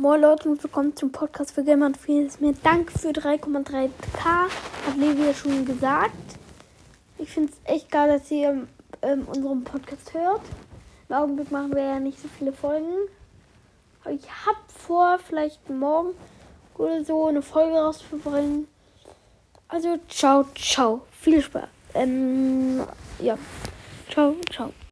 Moin Leute und willkommen zum Podcast für Gamer und vieles mehr. Danke für 3,3k, hat Levi ja schon gesagt. Ich finde es echt geil, dass ihr ähm, unseren Podcast hört. Im Augenblick machen wir ja nicht so viele Folgen. Aber ich habe vor, vielleicht morgen oder so eine Folge rauszubringen. Also ciao, ciao. Viel Spaß. Ähm, ja. Ciao, ciao.